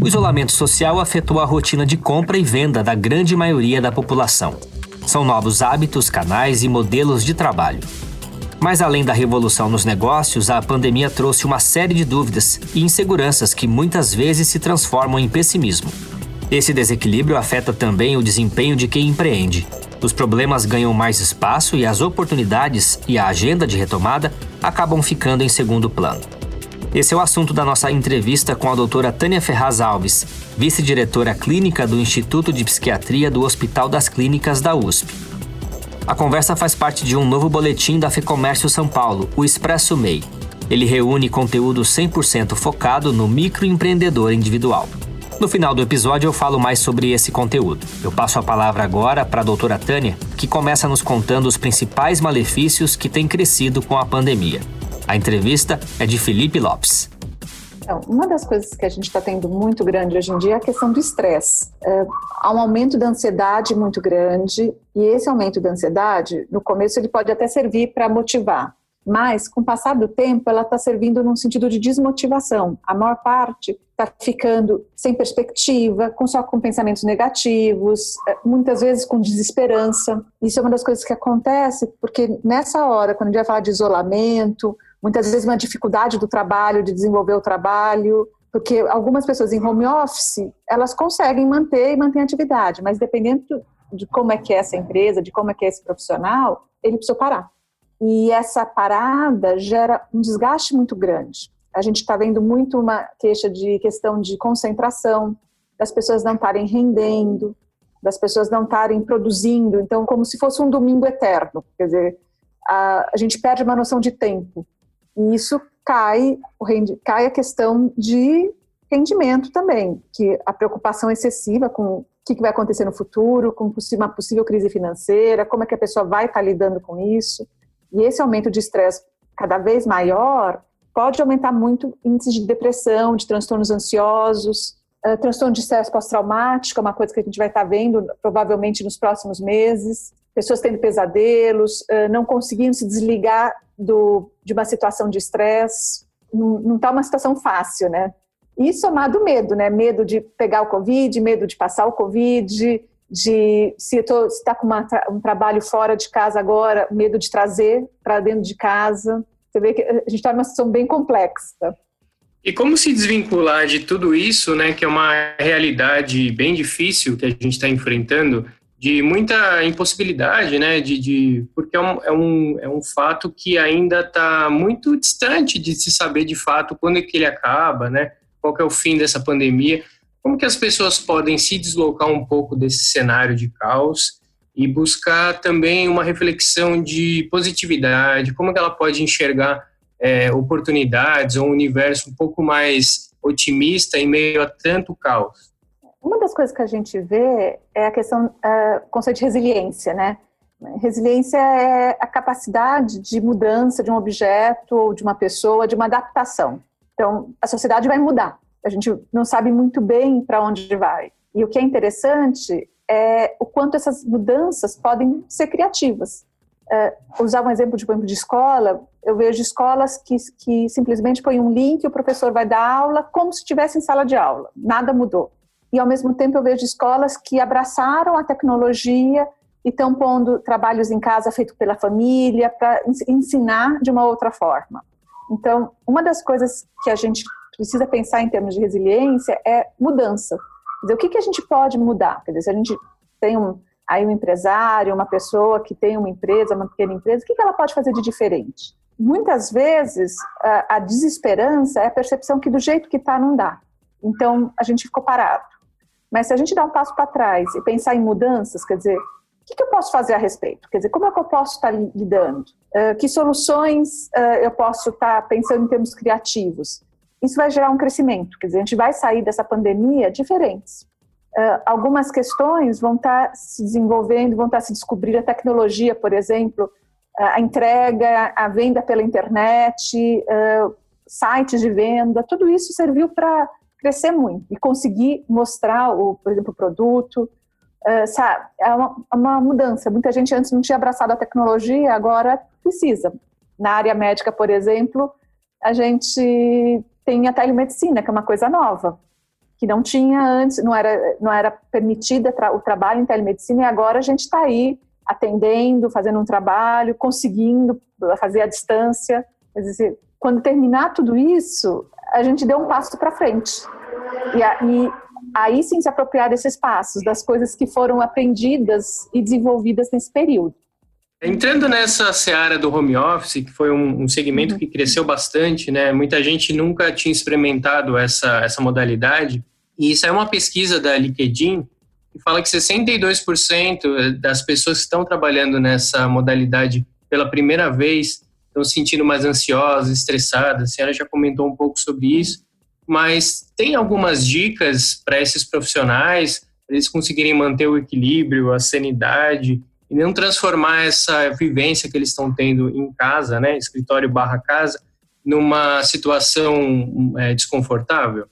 O isolamento social afetou a rotina de compra e venda da grande maioria da população. São novos hábitos, canais e modelos de trabalho. Mas além da revolução nos negócios, a pandemia trouxe uma série de dúvidas e inseguranças que muitas vezes se transformam em pessimismo. Esse desequilíbrio afeta também o desempenho de quem empreende. Os problemas ganham mais espaço e as oportunidades e a agenda de retomada acabam ficando em segundo plano. Esse é o assunto da nossa entrevista com a doutora Tânia Ferraz Alves, vice-diretora clínica do Instituto de Psiquiatria do Hospital das Clínicas da USP. A conversa faz parte de um novo boletim da FEComércio São Paulo, o Expresso MEI. Ele reúne conteúdo 100% focado no microempreendedor individual. No final do episódio eu falo mais sobre esse conteúdo. Eu passo a palavra agora para a doutora Tânia, que começa nos contando os principais malefícios que têm crescido com a pandemia. A entrevista é de Felipe Lopes. Então, uma das coisas que a gente está tendo muito grande hoje em dia é a questão do estresse. É, há um aumento da ansiedade muito grande, e esse aumento da ansiedade, no começo, ele pode até servir para motivar, mas com o passar do tempo, ela está servindo num sentido de desmotivação. A maior parte está ficando sem perspectiva, com só com pensamentos negativos, é, muitas vezes com desesperança. Isso é uma das coisas que acontece, porque nessa hora, quando a gente vai falar de isolamento, muitas vezes uma dificuldade do trabalho, de desenvolver o trabalho, porque algumas pessoas em home office, elas conseguem manter e manter a atividade, mas dependendo de como é que é essa empresa, de como é que é esse profissional, ele precisa parar. E essa parada gera um desgaste muito grande. A gente está vendo muito uma queixa de questão de concentração, das pessoas não estarem rendendo, das pessoas não estarem produzindo, então como se fosse um domingo eterno, quer dizer, a, a gente perde uma noção de tempo. E isso cai, cai a questão de rendimento também, que a preocupação excessiva com o que vai acontecer no futuro, com uma possível crise financeira, como é que a pessoa vai estar lidando com isso. E esse aumento de estresse cada vez maior pode aumentar muito índices de depressão, de transtornos ansiosos, uh, transtorno de estresse pós-traumático, é uma coisa que a gente vai estar vendo provavelmente nos próximos meses, pessoas tendo pesadelos, não conseguindo se desligar do, de uma situação de estresse, não está uma situação fácil, né? E somado medo, né? Medo de pegar o Covid, medo de passar o Covid, de se está com uma, um trabalho fora de casa agora, medo de trazer para dentro de casa. Você vê que a gente está numa situação bem complexa. E como se desvincular de tudo isso, né, que é uma realidade bem difícil que a gente está enfrentando, de muita impossibilidade, né? De, de porque é um, é, um, é um fato que ainda está muito distante de se saber de fato quando é que ele acaba, né? Qual é o fim dessa pandemia? Como que as pessoas podem se deslocar um pouco desse cenário de caos e buscar também uma reflexão de positividade? Como que ela pode enxergar é, oportunidades ou um universo um pouco mais otimista em meio a tanto caos? Uma das coisas que a gente vê é a questão, uh, conceito de resiliência, né? Resiliência é a capacidade de mudança de um objeto ou de uma pessoa, de uma adaptação. Então, a sociedade vai mudar. A gente não sabe muito bem para onde vai. E o que é interessante é o quanto essas mudanças podem ser criativas. Uh, usar um exemplo de, de escola, eu vejo escolas que, que simplesmente põem um link, o professor vai dar aula como se estivesse em sala de aula, nada mudou e ao mesmo tempo eu vejo escolas que abraçaram a tecnologia e estão pondo trabalhos em casa feitos pela família para ensinar de uma outra forma. Então, uma das coisas que a gente precisa pensar em termos de resiliência é mudança. Dizer, o que, que a gente pode mudar? Quer dizer, se a gente tem um, aí um empresário, uma pessoa que tem uma empresa, uma pequena empresa, o que, que ela pode fazer de diferente? Muitas vezes, a, a desesperança é a percepção que do jeito que está não dá. Então, a gente ficou parado. Mas se a gente dá um passo para trás e pensar em mudanças, quer dizer, o que, que, eu posso fazer a respeito? Quer dizer, como é que eu posso estar lidando? Uh, que soluções uh, eu posso estar pensando em termos criativos? Isso vai gerar um crescimento, quer dizer, a gente vai sair dessa pandemia diferentes. Uh, algumas questões vão estar se desenvolvendo, vão estar se descobrindo a tecnologia, por exemplo, a entrega, a venda pela internet, sites de venda, tudo isso serviu para crescer muito e conseguir mostrar, o, por exemplo, o produto. Sabe, é uma, é uma, mudança. Muita gente antes não tinha abraçado a tecnologia, agora precisa. Na área médica, por exemplo, a gente tem a telemedicina, que é uma coisa nova. que não tinha antes, não era, não era permitida o trabalho em telemedicina, e agora a gente está aí atendendo, fazendo um trabalho, conseguindo fazer à distância. Dizer, quando terminar tudo isso, a gente deu um passo para frente. E, e aí sim se apropriar desses passos, das coisas que foram aprendidas e desenvolvidas nesse período. Entrando nessa seara do home office, que foi um, um segmento uhum. que cresceu bastante, né? Muita gente nunca tinha experimentado essa, essa modalidade. E isso é uma pesquisa da LinkedIn que fala que 62% das pessoas que estão trabalhando nessa modalidade pela primeira vez estão se sentindo mais ansiosas, estressadas. A senhora já comentou um pouco sobre isso, mas tem algumas dicas para esses profissionais, para eles conseguirem manter o equilíbrio, a sanidade e não transformar essa vivência que eles estão tendo em casa, né, escritório barra casa, numa situação é, desconfortável?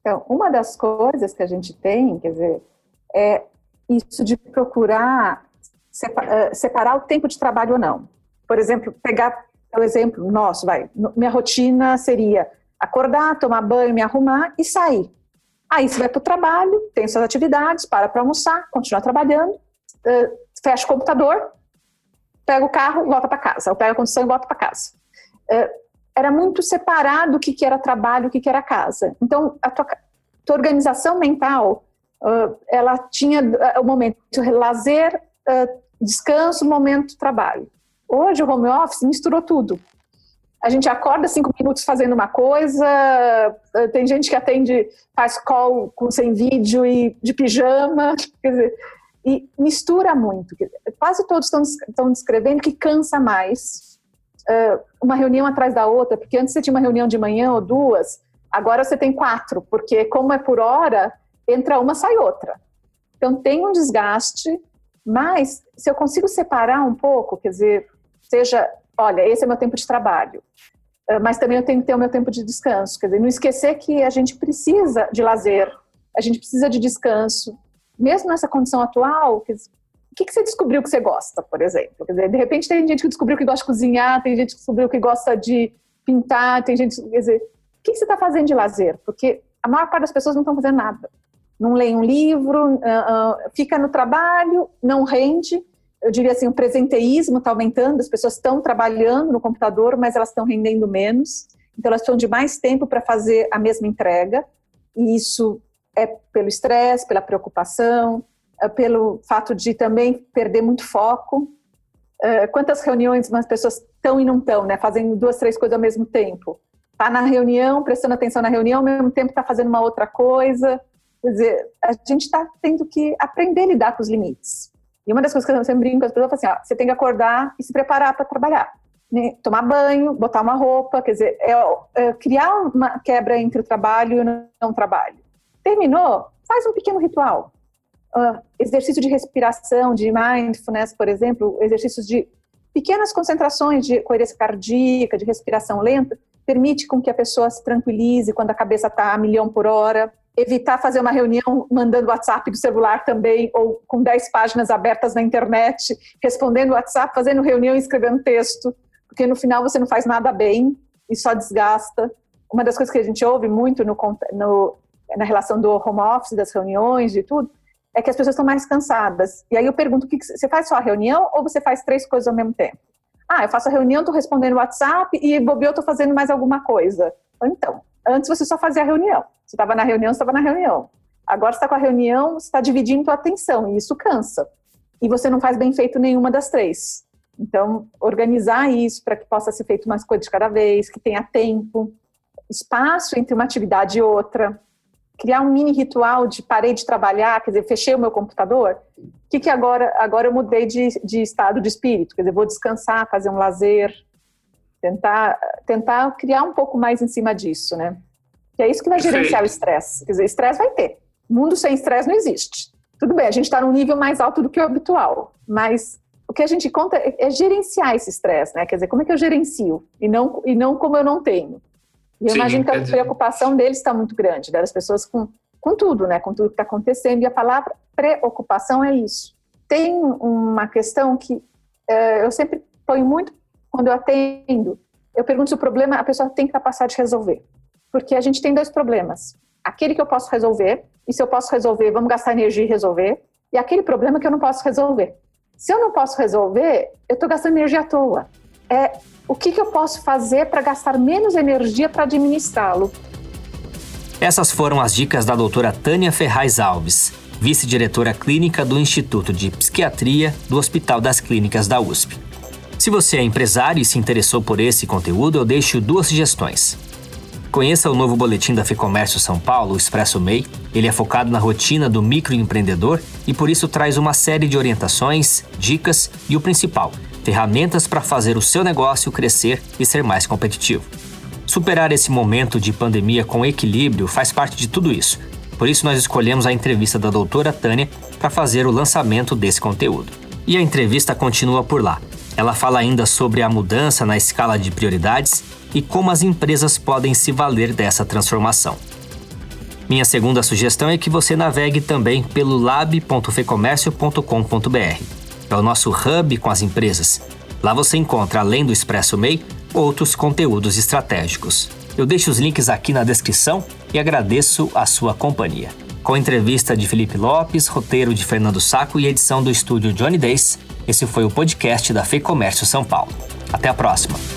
Então, uma das coisas que a gente tem, quer dizer, é isso de procurar eh, separar o tempo de trabalho ou não. Por exemplo, pegar o exemplo nosso, vai, minha rotina seria acordar, tomar banho, me arrumar e sair. Aí você vai para o trabalho, tem suas atividades, para para almoçar, continua trabalhando, fecha o computador, pega o carro, volta para casa, ou pega a condição e volta para casa. Era muito separado o que, que era trabalho, o que, que era casa. Então, a tua, tua organização mental, ela tinha o momento lazer, descanso, momento trabalho. Hoje o home office misturou tudo. A gente acorda cinco minutos fazendo uma coisa, eh, tem gente que atende, faz call com, sem vídeo e de pijama, quer dizer, e mistura muito. Quase todos estão, estão descrevendo que cansa mais uh, uma reunião atrás da outra, porque antes você tinha uma reunião de manhã ou duas, agora você tem quatro, porque como é por hora, entra uma, sai outra. Então tem um desgaste, mas se eu consigo separar um pouco, quer dizer, seja, olha, esse é meu tempo de trabalho, ah, mas também eu tenho que ter o meu tempo de descanso. Quer dizer, não esquecer que a gente precisa de lazer, a gente precisa de descanso, mesmo nessa condição atual. o que, que você descobriu que você gosta, por exemplo? Quer dizer, de repente tem gente que descobriu que gosta de cozinhar, tem gente que descobriu que gosta de pintar, tem gente, quer dizer, o que, que você está fazendo de lazer? Porque a maior parte das pessoas não estão fazendo nada. Não lê um livro, uh, uh, fica no trabalho, não rende, eu diria assim, o presenteísmo está aumentando, as pessoas estão trabalhando no computador, mas elas estão rendendo menos, então elas precisam de mais tempo para fazer a mesma entrega, e isso é pelo estresse, pela preocupação, é pelo fato de também perder muito foco. É, quantas reuniões as pessoas estão e não estão, né, fazendo duas, três coisas ao mesmo tempo? Está na reunião, prestando atenção na reunião, ao mesmo tempo está fazendo uma outra coisa. Quer dizer, a gente está tendo que aprender a lidar com os limites. E uma das coisas que eu sempre brinco com as pessoas, assim, ó, você tem que acordar e se preparar para trabalhar. Né? Tomar banho, botar uma roupa, quer dizer, é, é, criar uma quebra entre o trabalho e o não trabalho. Terminou? Faz um pequeno ritual. Uh, exercício de respiração, de mindfulness, por exemplo, exercícios de pequenas concentrações de coerência cardíaca, de respiração lenta, permite com que a pessoa se tranquilize quando a cabeça está a milhão por hora evitar fazer uma reunião mandando WhatsApp do celular também, ou com 10 páginas abertas na internet, respondendo WhatsApp, fazendo reunião e escrevendo texto, porque no final você não faz nada bem e só desgasta. Uma das coisas que a gente ouve muito no, no, na relação do home office, das reuniões e tudo, é que as pessoas estão mais cansadas. E aí eu pergunto, que você faz só a reunião ou você faz três coisas ao mesmo tempo? Ah, eu faço a reunião, estou respondendo WhatsApp e bobeou, estou fazendo mais alguma coisa. Então, Antes você só fazia a reunião. Você estava na reunião, estava na reunião. Agora está com a reunião, está dividindo sua atenção e isso cansa. E você não faz bem feito nenhuma das três. Então, organizar isso para que possa ser feito mais coisa de cada vez, que tenha tempo, espaço entre uma atividade e outra, criar um mini ritual de parei de trabalhar, quer dizer, fechei o meu computador, o que, que agora, agora eu mudei de, de estado de espírito, quer dizer, vou descansar, fazer um lazer, tentar, tentar criar um pouco mais em cima disso, né? Que é isso que vai gerenciar o estresse. Quer dizer, estresse vai ter. Mundo sem estresse não existe. Tudo bem, a gente está num nível mais alto do que o habitual, mas o que a gente conta é, é gerenciar esse estresse, né? Quer dizer, como é que eu gerencio e não, e não como eu não tenho. E eu Sim, imagino que a preocupação deles está muito grande, das pessoas com, com tudo, né? Com tudo que está acontecendo. E a palavra preocupação é isso. Tem uma questão que é, eu sempre ponho muito quando eu atendo, eu pergunto se o problema a pessoa tem capacidade de resolver. Porque a gente tem dois problemas. aquele que eu posso resolver, e se eu posso resolver, vamos gastar energia e resolver, e aquele problema que eu não posso resolver. Se eu não posso resolver, eu estou gastando energia à toa. É o que, que eu posso fazer para gastar menos energia para administrá-lo. Essas foram as dicas da doutora Tânia Ferraz Alves, vice-diretora clínica do Instituto de Psiquiatria do Hospital das Clínicas da USP. Se você é empresário e se interessou por esse conteúdo, eu deixo duas sugestões. Conheça o novo boletim da Fecomércio São Paulo, o Expresso MEI. Ele é focado na rotina do microempreendedor e por isso traz uma série de orientações, dicas e o principal, ferramentas para fazer o seu negócio crescer e ser mais competitivo. Superar esse momento de pandemia com equilíbrio faz parte de tudo isso. Por isso nós escolhemos a entrevista da doutora Tânia para fazer o lançamento desse conteúdo. E a entrevista continua por lá. Ela fala ainda sobre a mudança na escala de prioridades e como as empresas podem se valer dessa transformação. Minha segunda sugestão é que você navegue também pelo lab.fecomércio.com.br. É o nosso hub com as empresas. Lá você encontra, além do Expresso MEI, outros conteúdos estratégicos. Eu deixo os links aqui na descrição e agradeço a sua companhia. Com entrevista de Felipe Lopes, roteiro de Fernando Saco e edição do estúdio Johnny Days, esse foi o podcast da Fê Comércio São Paulo. Até a próxima!